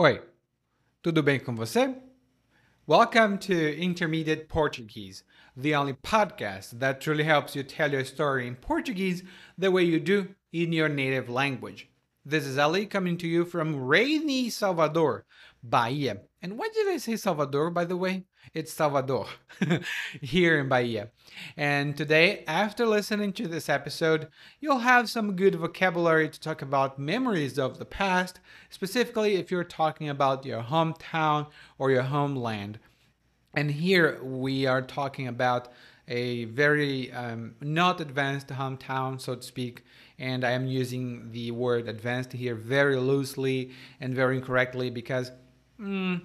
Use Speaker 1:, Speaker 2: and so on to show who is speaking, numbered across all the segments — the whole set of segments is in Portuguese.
Speaker 1: Oi, tudo bem com você? Welcome to Intermediate Portuguese, the only podcast that truly helps you tell your story in Portuguese the way you do in your native language. This is Ali coming to you from rainy Salvador, Bahia. And why did I say Salvador, by the way? It's Salvador, here in Bahia. And today, after listening to this episode, you'll have some good vocabulary to talk about memories of the past, specifically if you're talking about your hometown or your homeland. And here we are talking about a very um, not advanced hometown, so to speak. And I am using the word advanced here very loosely and very incorrectly because, mm,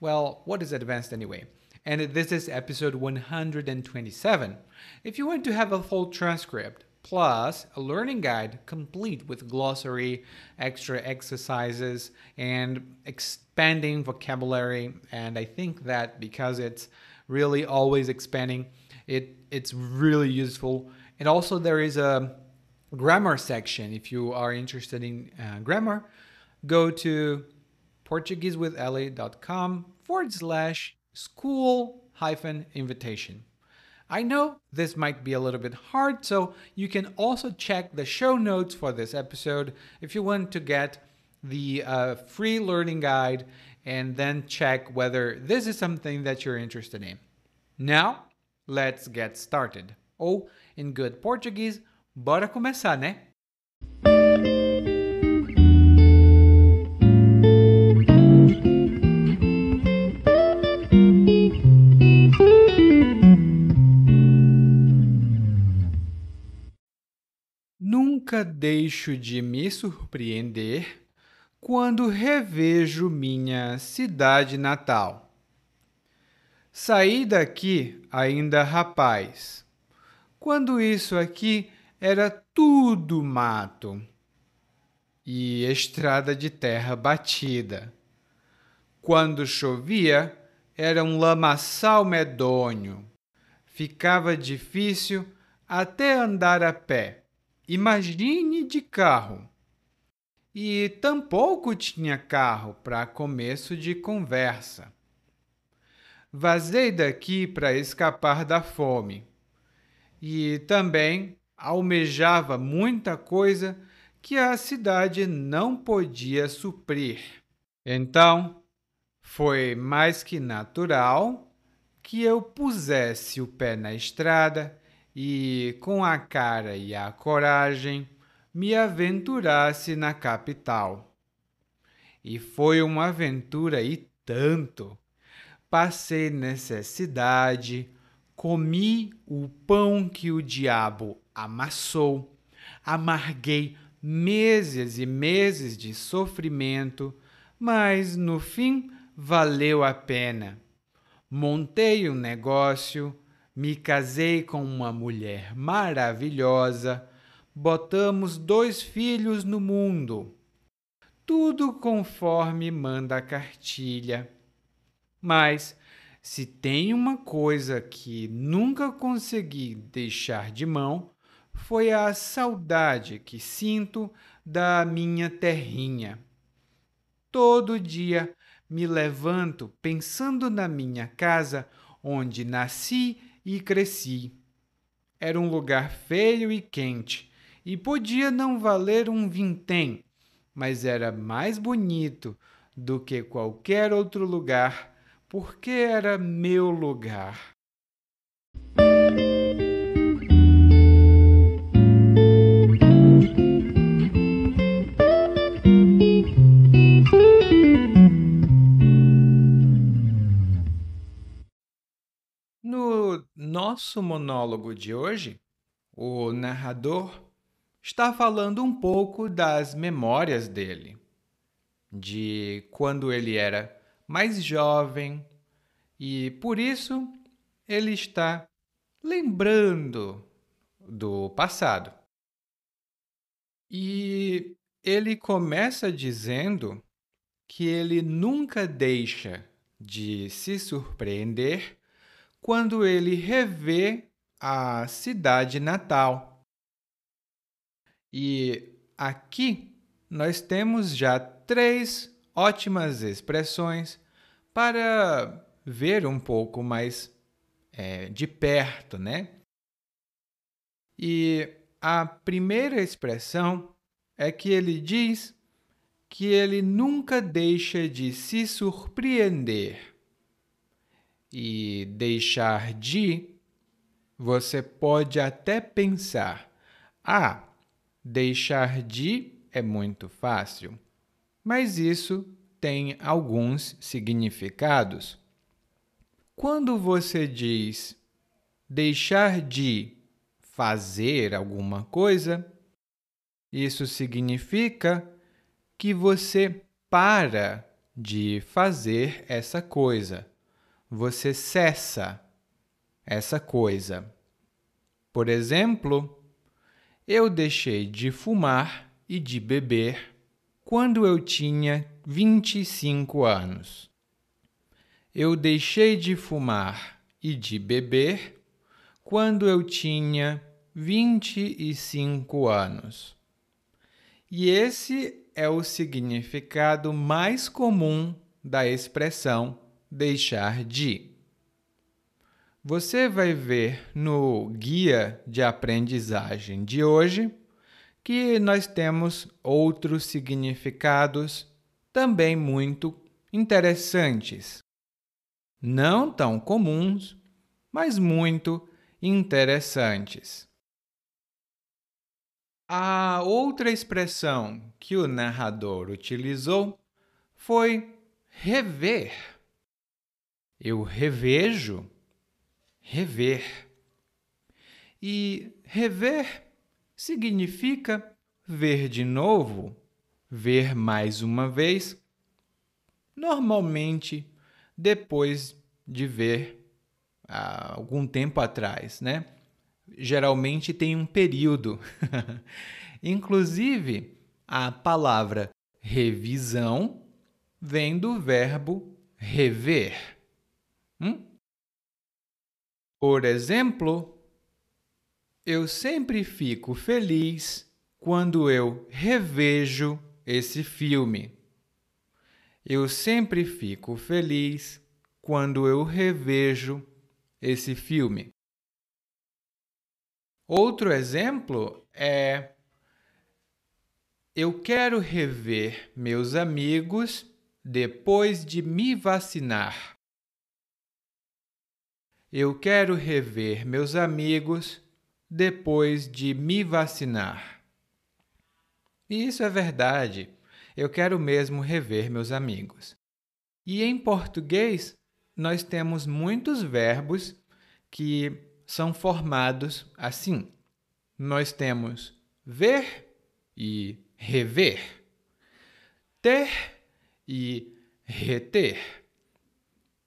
Speaker 1: well, what is advanced anyway? And this is episode 127. If you want to have a full transcript, plus a learning guide complete with glossary, extra exercises, and expanding vocabulary. And I think that because it's really always expanding, it it's really useful. And also there is a grammar section. If you are interested in uh, grammar, go to PortugueseWithLA.com forward slash school hyphen invitation. I know this might be a little bit hard, so you can also check the show notes for this episode if you want to get the uh, free learning guide and then check whether this is something that you're interested in. Now, let's get started. Ou, in good Portuguese, bora começar, né? Nunca deixo de me surpreender quando revejo minha cidade natal. Saí daqui ainda rapaz, quando isso aqui era tudo mato e estrada de terra batida. Quando chovia, era um lamaçal medonho. Ficava difícil até andar a pé Imagine de carro. E tampouco tinha carro para começo de conversa. Vazei daqui para escapar da fome. E também almejava muita coisa que a cidade não podia suprir. Então, foi mais que natural que eu pusesse o pé na estrada e, com a cara e a coragem, me aventurasse na capital. E foi uma aventura e tanto. Passei necessidade, comi o pão que o diabo amassou, amarguei meses e meses de sofrimento, mas no fim valeu a pena. Montei um negócio, me casei com uma mulher maravilhosa, botamos dois filhos no mundo. Tudo conforme manda a cartilha. Mas, se tem uma coisa que nunca consegui deixar de mão, foi a saudade que sinto da minha terrinha. Todo dia me levanto pensando na minha casa onde nasci e cresci. Era um lugar feio e quente, e podia não valer um vintém, mas era mais bonito do que qualquer outro lugar, porque era meu lugar. Nosso monólogo de hoje, o narrador está falando um pouco das memórias dele, de quando ele era mais jovem e por isso ele está lembrando do passado. E ele começa dizendo que ele nunca deixa de se surpreender quando ele revê a cidade natal. E aqui nós temos já três ótimas expressões para ver um pouco mais é, de perto, né? E a primeira expressão é que ele diz que ele nunca deixa de se surpreender. E deixar de, você pode até pensar: ah, deixar de é muito fácil. Mas isso tem alguns significados. Quando você diz deixar de fazer alguma coisa, isso significa que você para de fazer essa coisa. Você cessa essa coisa. Por exemplo, eu deixei de fumar e de beber quando eu tinha 25 anos. Eu deixei de fumar e de beber quando eu tinha 25 anos. E esse é o significado mais comum da expressão deixar de. Você vai ver no guia de aprendizagem de hoje que nós temos outros significados também muito interessantes. Não tão comuns, mas muito interessantes. A outra expressão que o narrador utilizou foi rever. Eu revejo, rever. E rever significa ver de novo, ver mais uma vez, normalmente depois de ver há algum tempo atrás, né? geralmente tem um período. Inclusive, a palavra revisão vem do verbo rever. Hum? Por exemplo, eu sempre fico feliz quando eu revejo esse filme. Eu sempre fico feliz quando eu revejo esse filme. Outro exemplo é: eu quero rever meus amigos depois de me vacinar. Eu quero rever meus amigos depois de me vacinar. E isso é verdade. Eu quero mesmo rever meus amigos. E em português, nós temos muitos verbos que são formados assim. Nós temos ver e rever, ter e reter.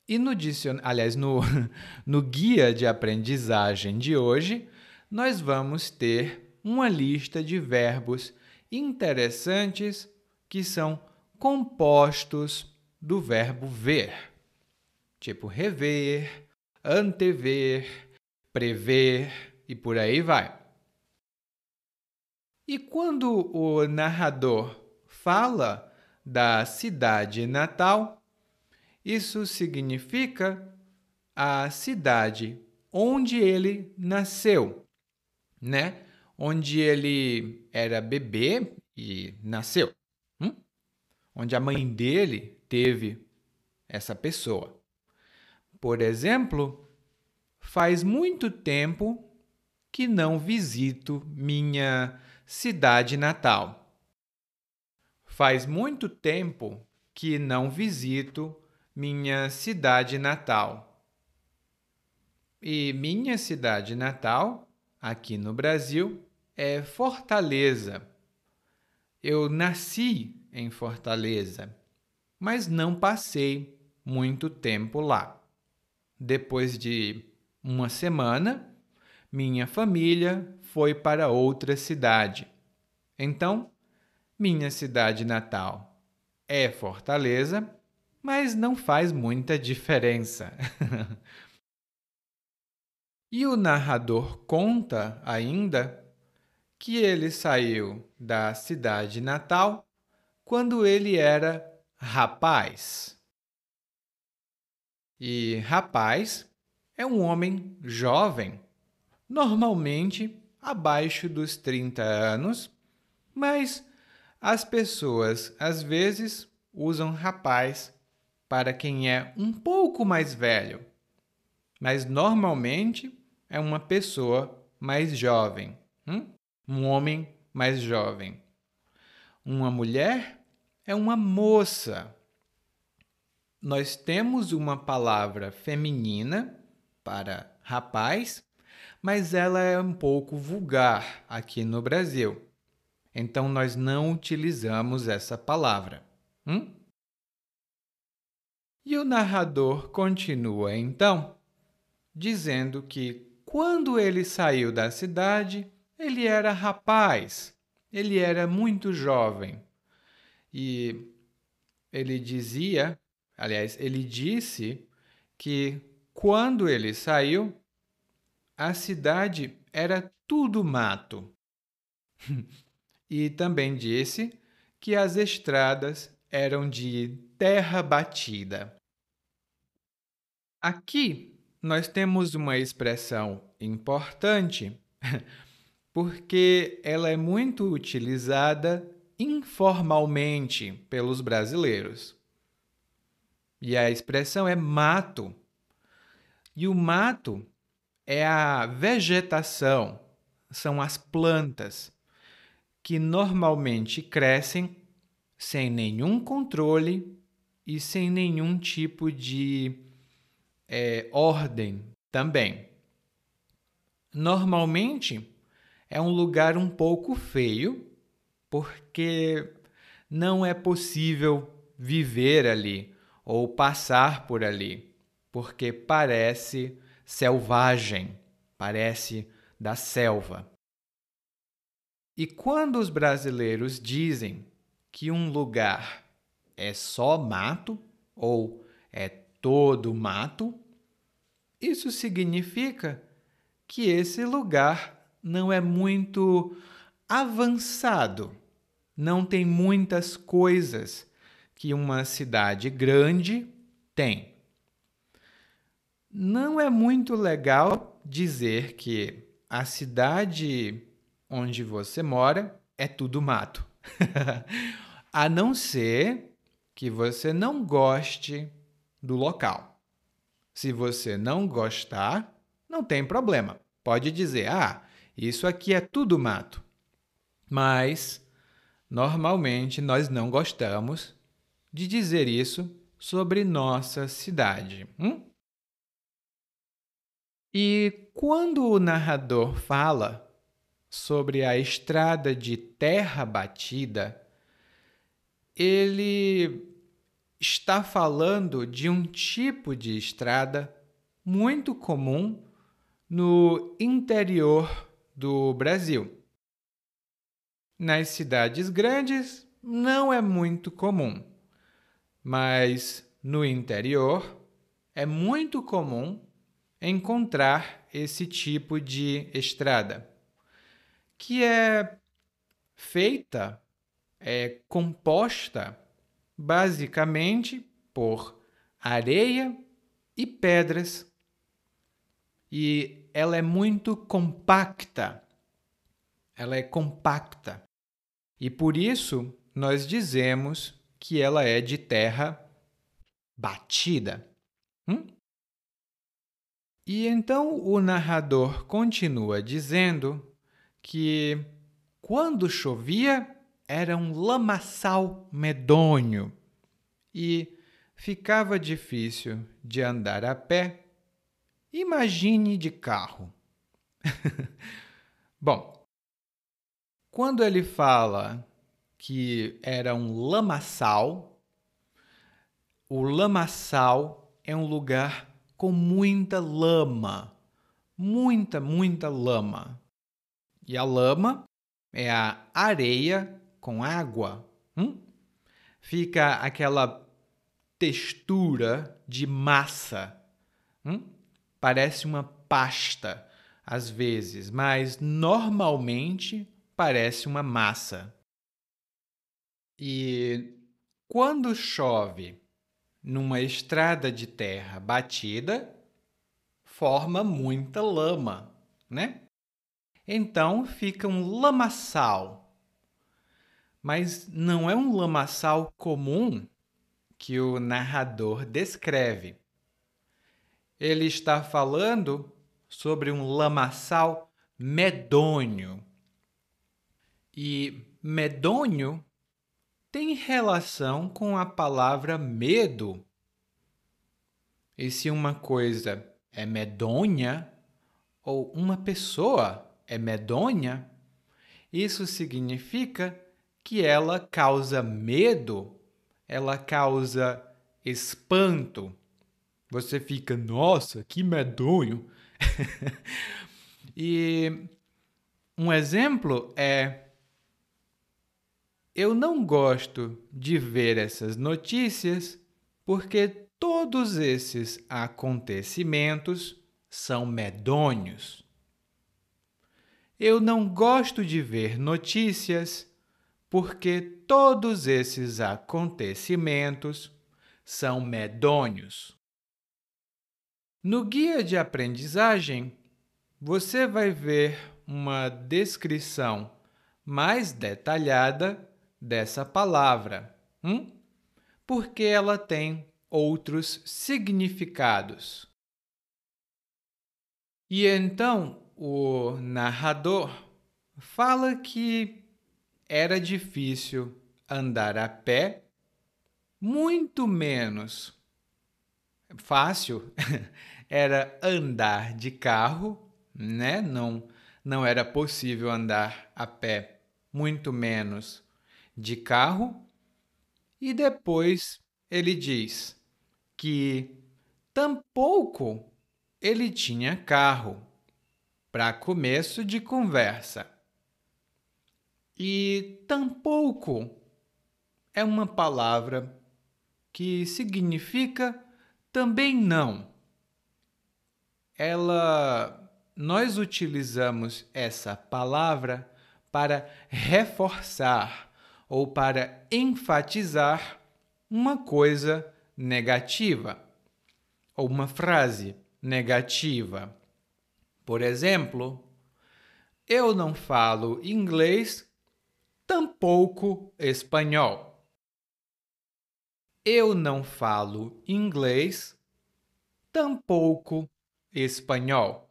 Speaker 1: E no dicionário, aliás, no, no guia de aprendizagem de hoje, nós vamos ter uma lista de verbos interessantes que são compostos do verbo ver, tipo rever, antever, prever e por aí vai. E quando o narrador fala da cidade natal, isso significa a cidade onde ele nasceu, né? Onde ele era bebê e nasceu. Hum? Onde a mãe dele teve essa pessoa. Por exemplo, Faz muito tempo que não visito minha cidade natal. Faz muito tempo que não visito minha cidade natal. E minha cidade natal, aqui no Brasil, é Fortaleza. Eu nasci em Fortaleza, mas não passei muito tempo lá. Depois de uma semana, minha família foi para outra cidade. Então, minha cidade natal é Fortaleza, mas não faz muita diferença. e o narrador conta ainda que ele saiu da cidade natal quando ele era rapaz. E rapaz é um homem jovem, normalmente abaixo dos 30 anos, mas as pessoas às vezes usam rapaz para quem é um pouco mais velho, mas normalmente é uma pessoa mais jovem, hum? um homem mais jovem. Uma mulher é uma moça. Nós temos uma palavra feminina para rapaz, mas ela é um pouco vulgar aqui no Brasil. Então nós não utilizamos essa palavra. Hum? E o narrador continua então, dizendo que quando ele saiu da cidade, ele era rapaz, ele era muito jovem. E ele dizia, aliás, ele disse que quando ele saiu, a cidade era tudo mato. e também disse que as estradas eram de terra batida. Aqui nós temos uma expressão importante porque ela é muito utilizada informalmente pelos brasileiros. E a expressão é mato. E o mato é a vegetação, são as plantas que normalmente crescem sem nenhum controle e sem nenhum tipo de é, ordem também. Normalmente é um lugar um pouco feio, porque não é possível viver ali ou passar por ali, porque parece selvagem, parece da selva. E quando os brasileiros dizem que um lugar é só mato ou é todo mato, isso significa que esse lugar não é muito avançado, não tem muitas coisas que uma cidade grande tem. Não é muito legal dizer que a cidade onde você mora é tudo mato. a não ser que você não goste do local. Se você não gostar, não tem problema. Pode dizer: "Ah, isso aqui é tudo mato". Mas normalmente nós não gostamos de dizer isso sobre nossa cidade. Hum? E quando o narrador fala sobre a estrada de terra batida, ele está falando de um tipo de estrada muito comum no interior do Brasil. Nas cidades grandes não é muito comum, mas no interior é muito comum encontrar esse tipo de estrada que é feita, é composta basicamente por areia e pedras. E ela é muito compacta. Ela é compacta. E por isso nós dizemos que ela é de terra batida. Hum? E então o narrador continua dizendo que quando chovia era um lamaçal medonho e ficava difícil de andar a pé. Imagine de carro. Bom, quando ele fala que era um lamaçal, o lamaçal é um lugar com muita lama, muita, muita lama. E a lama é a areia com água. Hum? Fica aquela textura de massa. Hum? Parece uma pasta às vezes, mas normalmente parece uma massa. E quando chove numa estrada de terra batida, forma muita lama, né? Então fica um lamaçal. Mas não é um lamaçal comum que o narrador descreve. Ele está falando sobre um lamaçal medonho. E medonho tem relação com a palavra medo. E se uma coisa é medonha ou uma pessoa é medonha, isso significa que ela causa medo, ela causa espanto. Você fica, nossa, que medonho. e um exemplo é eu não gosto de ver essas notícias porque todos esses acontecimentos são medonhos. Eu não gosto de ver notícias porque todos esses acontecimentos são medonhos. No guia de aprendizagem, você vai ver uma descrição mais detalhada dessa palavra, hum? porque ela tem outros significados. E então o narrador fala que era difícil andar a pé, muito menos fácil era andar de carro, né? Não não era possível andar a pé, muito menos de carro, e depois ele diz que tampouco ele tinha carro, para começo de conversa. E tampouco é uma palavra que significa também não. Ela nós utilizamos essa palavra para reforçar ou para enfatizar uma coisa negativa ou uma frase negativa. Por exemplo, eu não falo inglês, tampouco espanhol. Eu não falo inglês, tampouco espanhol.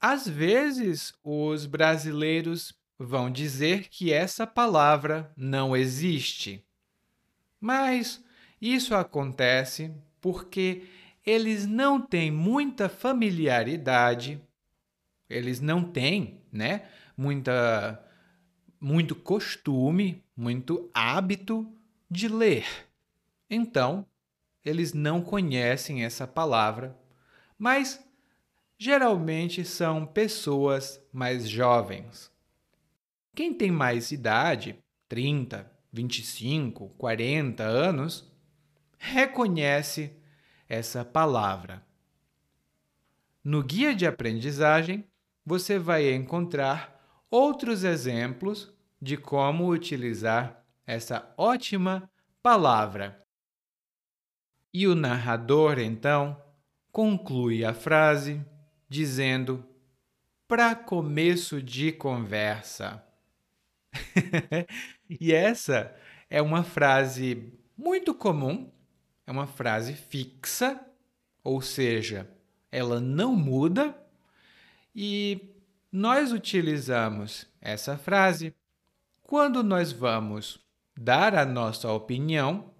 Speaker 1: Às vezes, os brasileiros vão dizer que essa palavra não existe. Mas isso acontece porque eles não têm muita familiaridade, eles não têm, né, muita muito costume, muito hábito de ler. Então, eles não conhecem essa palavra, mas geralmente são pessoas mais jovens. Quem tem mais idade, 30, 25, 40 anos, reconhece essa palavra. No guia de aprendizagem, você vai encontrar outros exemplos de como utilizar essa ótima palavra. E o narrador, então, conclui a frase dizendo: para começo de conversa. e essa é uma frase muito comum, é uma frase fixa, ou seja, ela não muda, e nós utilizamos essa frase quando nós vamos dar a nossa opinião,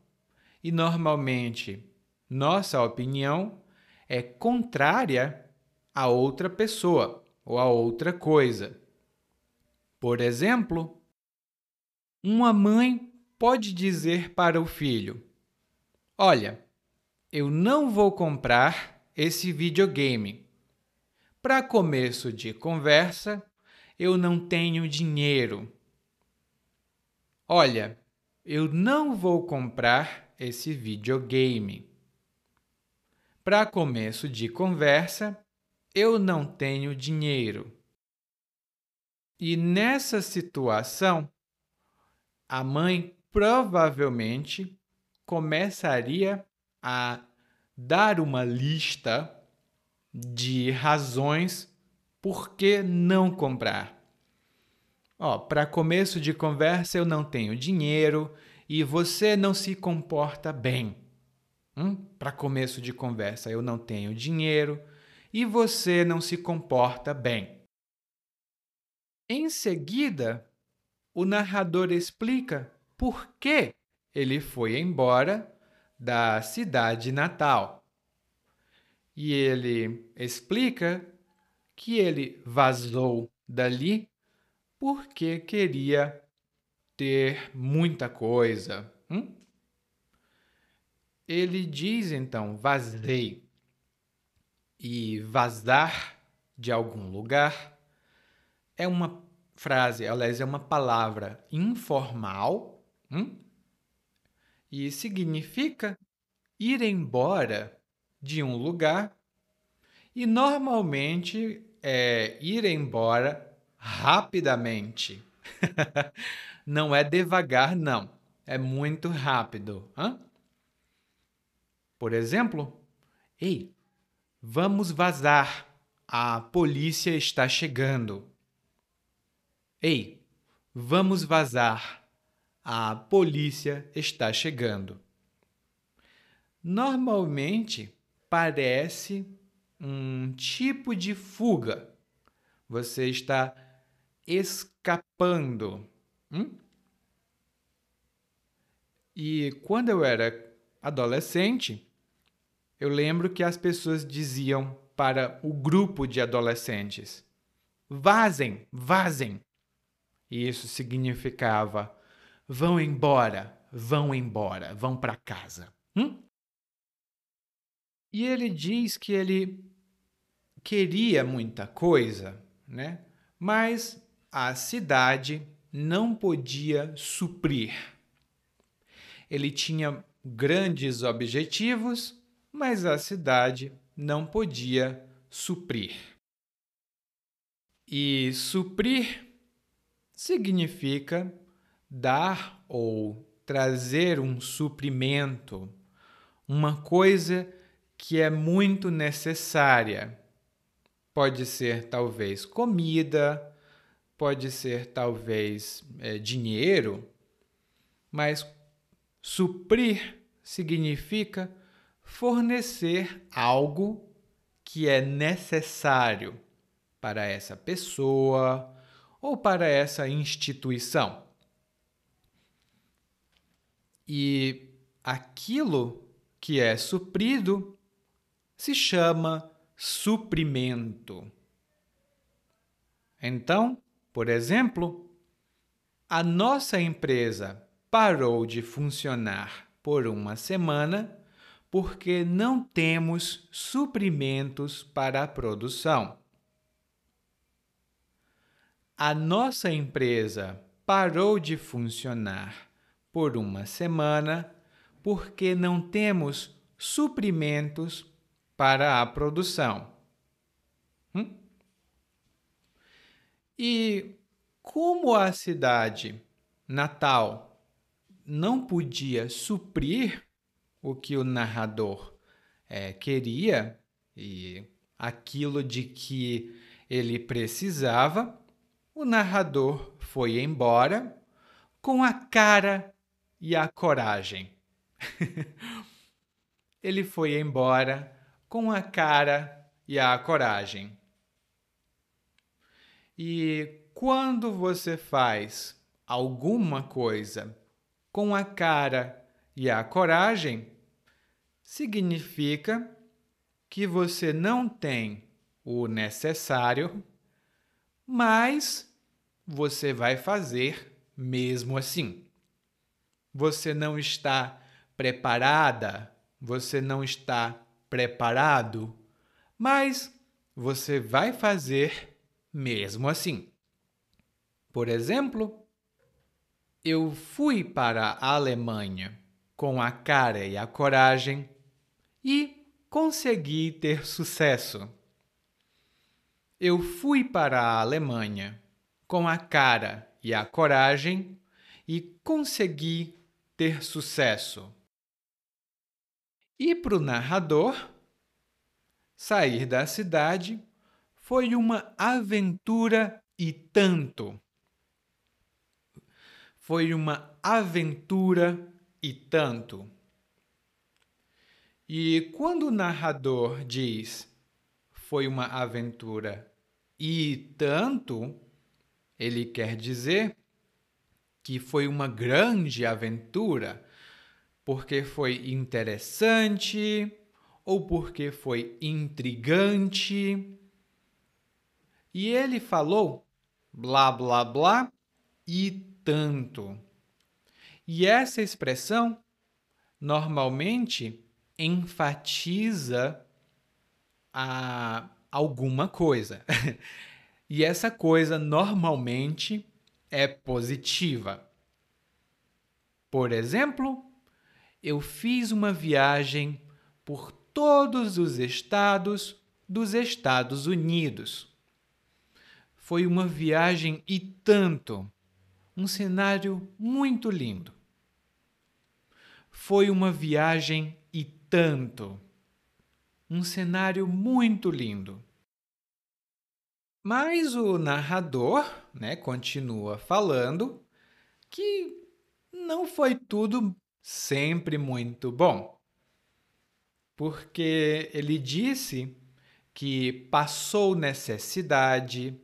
Speaker 1: e normalmente nossa opinião é contrária a outra pessoa ou a outra coisa. Por exemplo, uma mãe pode dizer para o filho: Olha, eu não vou comprar esse videogame. Para começo de conversa, eu não tenho dinheiro. Olha, eu não vou comprar esse videogame. Para começo de conversa, eu não tenho dinheiro. E nessa situação, a mãe provavelmente começaria a dar uma lista de razões por que não comprar. Ó, para começo de conversa, eu não tenho dinheiro e você não se comporta bem. Hum? Para começo de conversa, eu não tenho dinheiro e você não se comporta bem. Em seguida, o narrador explica por que ele foi embora da cidade natal. E ele explica que ele vazou dali porque queria ter muita coisa. Hum? Ele diz então: vazei. E vazar de algum lugar é uma frase, aliás, é uma palavra informal hum? e significa ir embora de um lugar e normalmente é ir embora rapidamente. não é devagar, não. É muito rápido. Hã? Por exemplo, ei, vamos vazar. A polícia está chegando. Ei, vamos vazar. A polícia está chegando. Normalmente parece um tipo de fuga. Você está escapando. Hum? E quando eu era adolescente, eu lembro que as pessoas diziam para o grupo de adolescentes: vazem, vazem. E isso significava: vão embora, vão embora, vão para casa. Hum? E ele diz que ele queria muita coisa, né? mas a cidade não podia suprir. Ele tinha grandes objetivos, mas a cidade não podia suprir. E suprir significa dar ou trazer um suprimento, uma coisa que é muito necessária. Pode ser talvez comida, pode ser talvez é, dinheiro, mas suprir significa fornecer algo que é necessário para essa pessoa ou para essa instituição. E aquilo que é suprido se chama suprimento. Então, por exemplo, a nossa empresa parou de funcionar por uma semana porque não temos suprimentos para a produção. A nossa empresa parou de funcionar por uma semana porque não temos suprimentos para a produção. Hum? E como a cidade natal não podia suprir o que o narrador é, queria e aquilo de que ele precisava, o narrador foi embora com a cara e a coragem. ele foi embora com a cara e a coragem. E quando você faz alguma coisa com a cara e a coragem, significa que você não tem o necessário, mas você vai fazer mesmo assim. Você não está preparada, você não está preparado, mas você vai fazer mesmo assim. Por exemplo, eu fui para a Alemanha com a cara e a coragem e consegui ter sucesso. Eu fui para a Alemanha com a cara e a coragem e consegui ter sucesso. E para o narrador, sair da cidade foi uma aventura e tanto. Foi uma aventura e tanto. E quando o narrador diz foi uma aventura e tanto, ele quer dizer que foi uma grande aventura, porque foi interessante ou porque foi intrigante. E ele falou blá blá blá e tanto. E essa expressão normalmente enfatiza a alguma coisa. e essa coisa normalmente é positiva. Por exemplo, eu fiz uma viagem por todos os estados dos Estados Unidos. Foi uma viagem e tanto, um cenário muito lindo. Foi uma viagem e tanto, um cenário muito lindo. Mas o narrador né, continua falando que não foi tudo sempre muito bom. Porque ele disse que passou necessidade,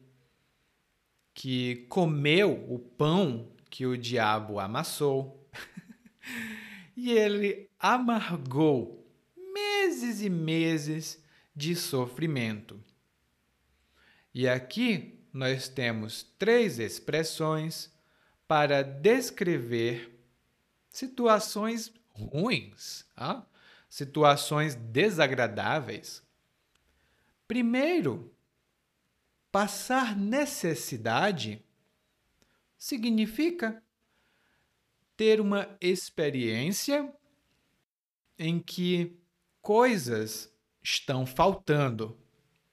Speaker 1: que comeu o pão que o diabo amassou, e ele amargou meses e meses de sofrimento. E aqui nós temos três expressões para descrever situações ruins, ah? situações desagradáveis. Primeiro, passar necessidade significa ter uma experiência em que coisas estão faltando.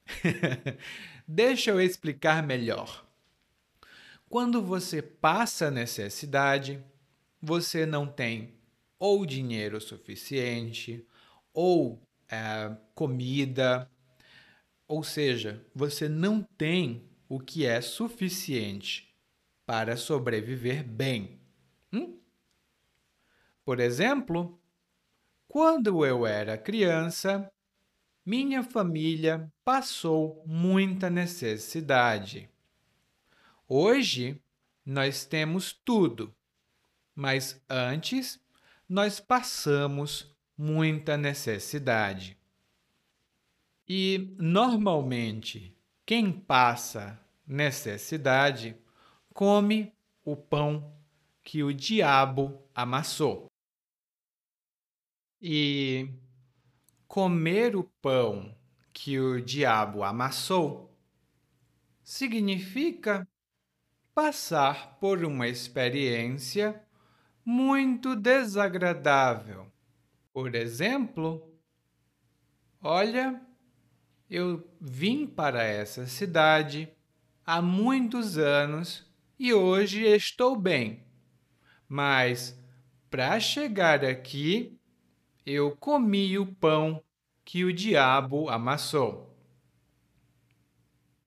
Speaker 1: Deixa eu explicar melhor. Quando você passa necessidade, você não tem ou dinheiro suficiente, ou é, comida, ou seja, você não tem o que é suficiente para sobreviver bem. Hum? Por exemplo, quando eu era criança, minha família passou muita necessidade. Hoje nós temos tudo, mas antes nós passamos muita necessidade. E normalmente quem passa necessidade come o pão que o diabo amassou. E comer o pão que o diabo amassou significa passar por uma experiência muito desagradável. Por exemplo, olha, eu vim para essa cidade há muitos anos e hoje estou bem. Mas para chegar aqui, eu comi o pão que o diabo amassou.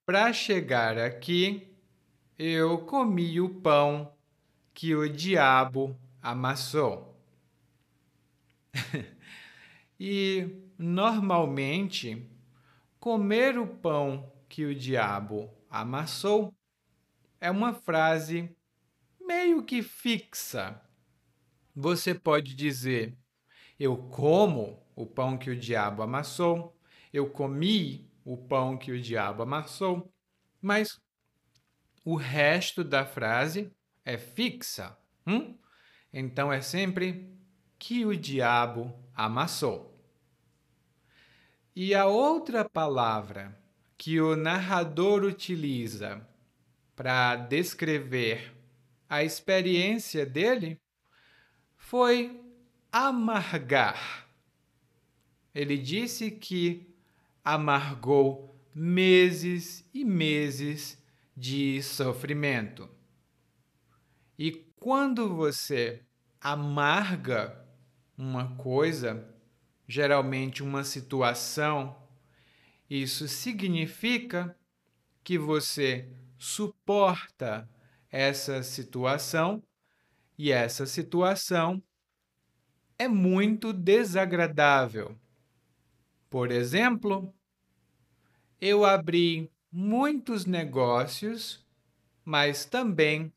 Speaker 1: Para chegar aqui, eu comi o pão que o diabo amassou. e, normalmente, comer o pão que o diabo amassou é uma frase meio que fixa. Você pode dizer eu como o pão que o diabo amassou, eu comi o pão que o diabo amassou, mas o resto da frase é fixa. Hum? Então é sempre que o diabo amassou. E a outra palavra que o narrador utiliza para descrever a experiência dele foi amargar. Ele disse que amargou meses e meses de sofrimento. E quando você amarga uma coisa, geralmente uma situação, isso significa que você suporta essa situação e essa situação é muito desagradável. Por exemplo, eu abri muitos negócios, mas também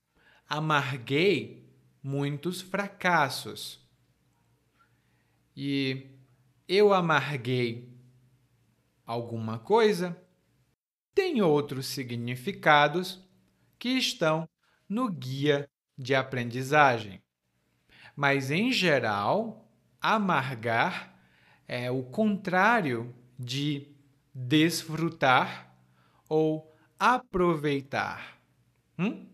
Speaker 1: amarguei muitos fracassos. E eu amarguei alguma coisa tem outros significados que estão no guia de aprendizagem. Mas, em geral, amargar é o contrário de desfrutar ou aproveitar. Hum?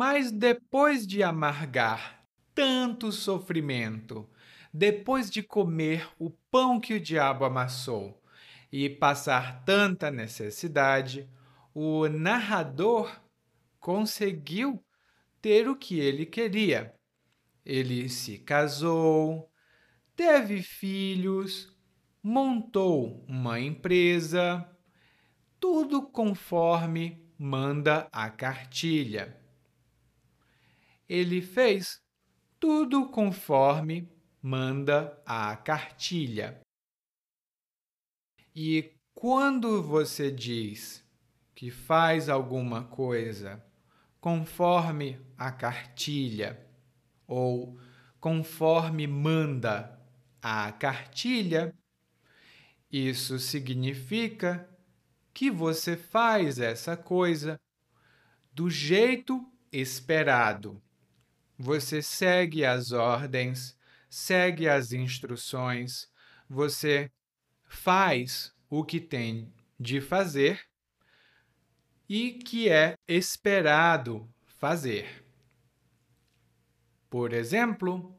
Speaker 1: Mas depois de amargar tanto sofrimento, depois de comer o pão que o diabo amassou e passar tanta necessidade, o narrador conseguiu ter o que ele queria. Ele se casou, teve filhos, montou uma empresa, tudo conforme manda a cartilha. Ele fez tudo conforme manda a cartilha. E quando você diz que faz alguma coisa conforme a cartilha ou conforme manda a cartilha, isso significa que você faz essa coisa do jeito esperado. Você segue as ordens, segue as instruções, você faz o que tem de fazer e que é esperado fazer. Por exemplo,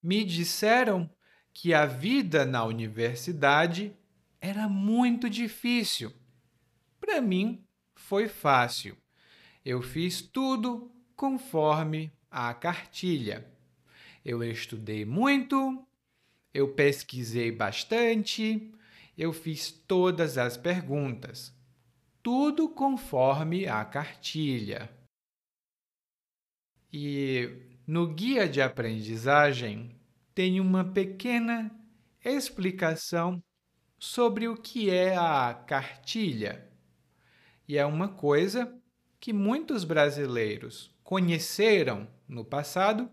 Speaker 1: me disseram que a vida na universidade era muito difícil. Para mim, foi fácil. Eu fiz tudo conforme a cartilha. Eu estudei muito, eu pesquisei bastante, eu fiz todas as perguntas, tudo conforme a cartilha. E no guia de aprendizagem tem uma pequena explicação sobre o que é a cartilha. E é uma coisa que muitos brasileiros conheceram no passado,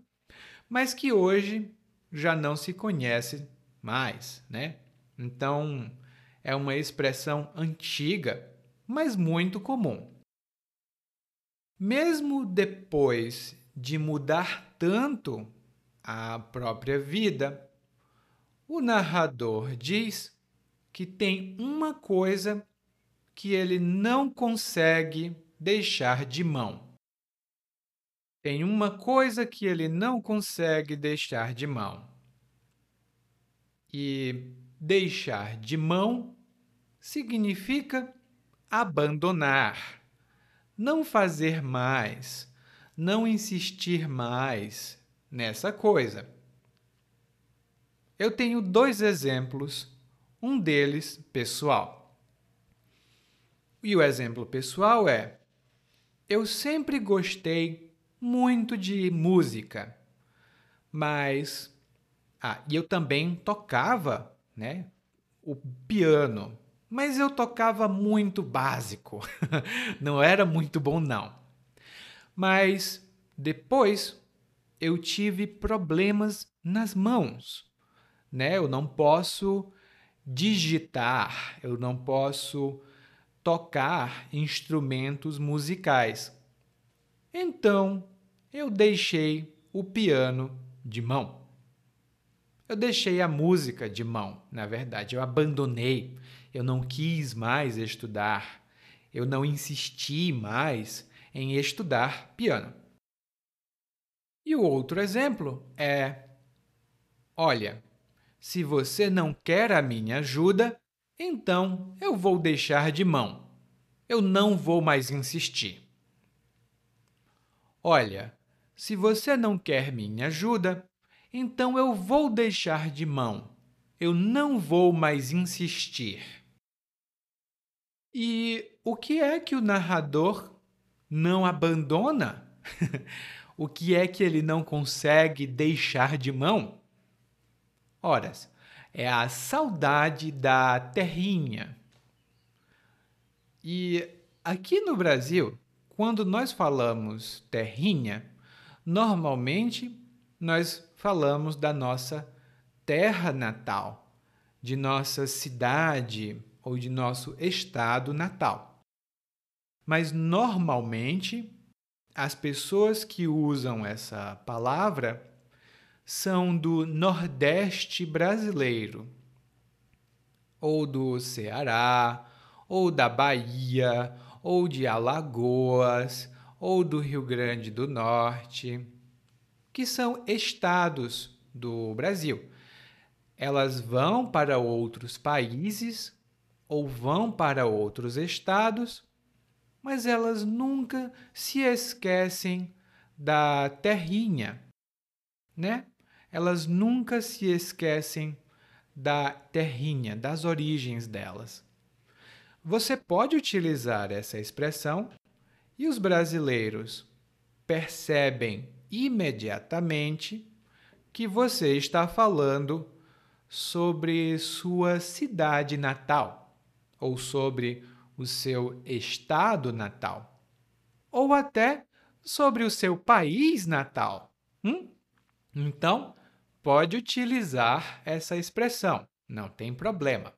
Speaker 1: mas que hoje já não se conhece mais, né? Então, é uma expressão antiga, mas muito comum. Mesmo depois de mudar tanto a própria vida, o narrador diz que tem uma coisa que ele não consegue deixar de mão. Tem uma coisa que ele não consegue deixar de mão. E deixar de mão significa abandonar, não fazer mais, não insistir mais nessa coisa. Eu tenho dois exemplos, um deles pessoal. E o exemplo pessoal é: eu sempre gostei muito de música, mas ah, e eu também tocava, né, o piano, mas eu tocava muito básico, não era muito bom não. Mas depois eu tive problemas nas mãos, né? Eu não posso digitar, eu não posso tocar instrumentos musicais. Então, eu deixei o piano de mão. Eu deixei a música de mão, na verdade, eu abandonei. Eu não quis mais estudar. Eu não insisti mais em estudar piano. E o outro exemplo é: olha, se você não quer a minha ajuda, então eu vou deixar de mão. Eu não vou mais insistir. Olha, se você não quer minha ajuda, então eu vou deixar de mão. Eu não vou mais insistir. E o que é que o narrador não abandona? o que é que ele não consegue deixar de mão? Ora, é a saudade da terrinha. E aqui no Brasil, quando nós falamos terrinha, normalmente nós falamos da nossa terra natal, de nossa cidade ou de nosso estado natal. Mas normalmente as pessoas que usam essa palavra são do Nordeste brasileiro, ou do Ceará, ou da Bahia, ou de Alagoas, ou do Rio Grande do Norte, que são estados do Brasil. Elas vão para outros países ou vão para outros estados, mas elas nunca se esquecem da terrinha, né? Elas nunca se esquecem da terrinha, das origens delas. Você pode utilizar essa expressão e os brasileiros percebem imediatamente que você está falando sobre sua cidade natal ou sobre o seu estado natal ou até sobre o seu país natal. Hum? Então, pode utilizar essa expressão, não tem problema.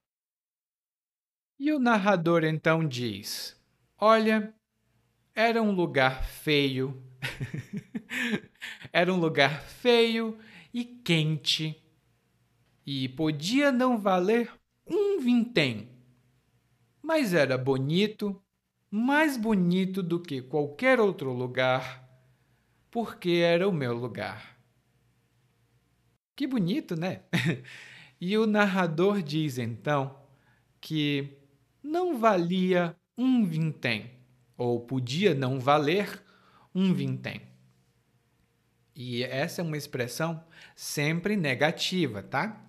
Speaker 1: E o narrador então diz: Olha, era um lugar feio, era um lugar feio e quente, e podia não valer um vintém, mas era bonito, mais bonito do que qualquer outro lugar, porque era o meu lugar. Que bonito, né? e o narrador diz então que não valia um vintém, ou podia não valer um vintém. E essa é uma expressão sempre negativa, tá?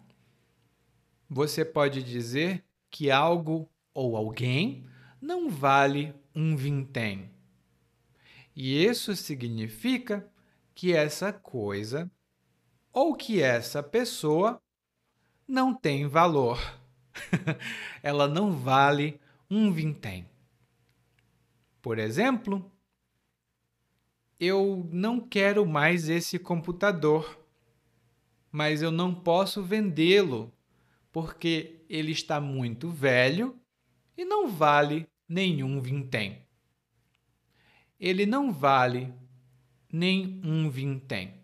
Speaker 1: Você pode dizer que algo ou alguém não vale um vintém. E isso significa que essa coisa ou que essa pessoa não tem valor. ela não vale um vintém. Por exemplo, eu não quero mais esse computador, mas eu não posso vendê-lo porque ele está muito velho e não vale nenhum vintém. Ele não vale nem um vintém.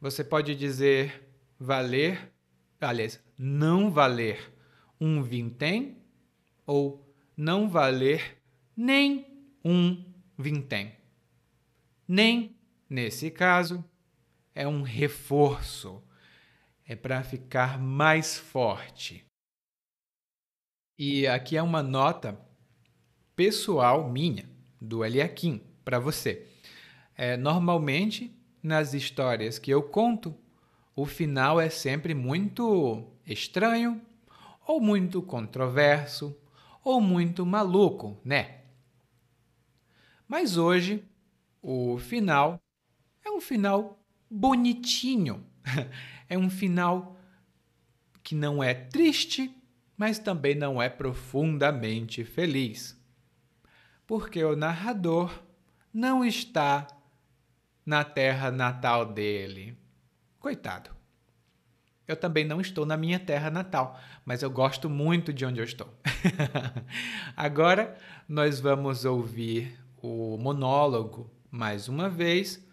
Speaker 1: Você pode dizer valer, aliás, não valer um vintém ou não valer nem um vintém. Nem, nesse caso, é um reforço, é para ficar mais forte. E aqui é uma nota pessoal minha, do Eliakim, para você. É, normalmente, nas histórias que eu conto, o final é sempre muito estranho, ou muito controverso, ou muito maluco, né? Mas hoje, o final é um final bonitinho. é um final que não é triste, mas também não é profundamente feliz. Porque o narrador não está na terra natal dele. Coitado. Eu também não estou na minha terra natal, mas eu gosto muito de onde eu estou. Agora nós vamos ouvir o monólogo mais uma vez,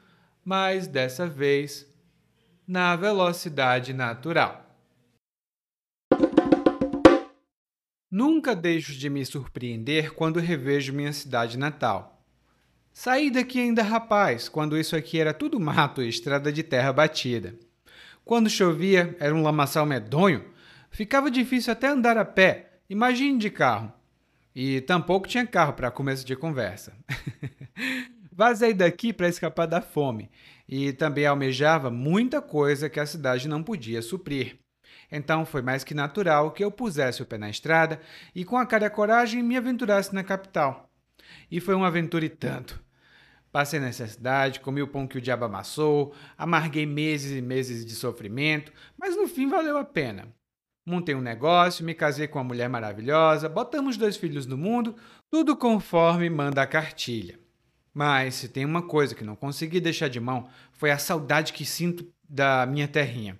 Speaker 1: mas dessa vez na velocidade natural. Nunca deixo de me surpreender quando revejo minha cidade natal. Saí daqui ainda rapaz, quando isso aqui era tudo mato e estrada de terra batida. Quando chovia, era um lamaçal medonho, ficava difícil até andar a pé, imagine de carro. E tampouco tinha carro para começo de conversa. Vazei daqui para escapar da fome e também almejava muita coisa que a cidade não podia suprir. Então foi mais que natural que eu pusesse o pé na estrada e, com a cara e a coragem, me aventurasse na capital. E foi uma aventura e tanto. Passei necessidade, comi o pão que o diabo amassou, amarguei meses e meses de sofrimento, mas no fim valeu a pena. Montei um negócio, me casei com uma mulher maravilhosa, botamos dois filhos no mundo, tudo conforme manda a cartilha. Mas se tem uma coisa que não consegui deixar de mão, foi a saudade que sinto da minha terrinha.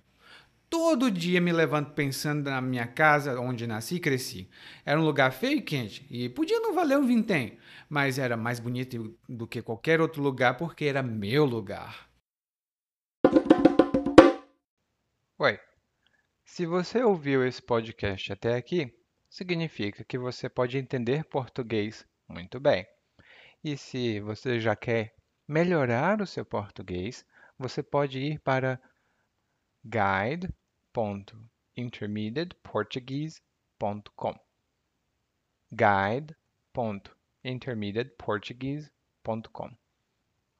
Speaker 1: Todo dia me levanto pensando na minha casa onde nasci e cresci. Era um lugar feio e quente e podia não valer um vintém, mas era mais bonito do que qualquer outro lugar porque era meu lugar.
Speaker 2: Oi. Se você ouviu esse podcast até aqui, significa que você pode entender português muito bem. E se você já quer melhorar o seu português, você pode ir para guide.intermediateportuguese.com guide.intermediateportuguese.com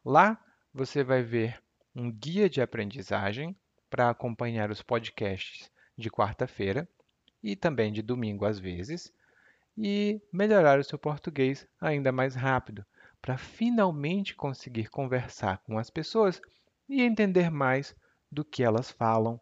Speaker 2: Lá você vai ver um guia de aprendizagem para acompanhar os podcasts de quarta-feira e também de domingo às vezes e melhorar o seu português ainda mais rápido para finalmente conseguir conversar com as pessoas e entender mais do que elas falam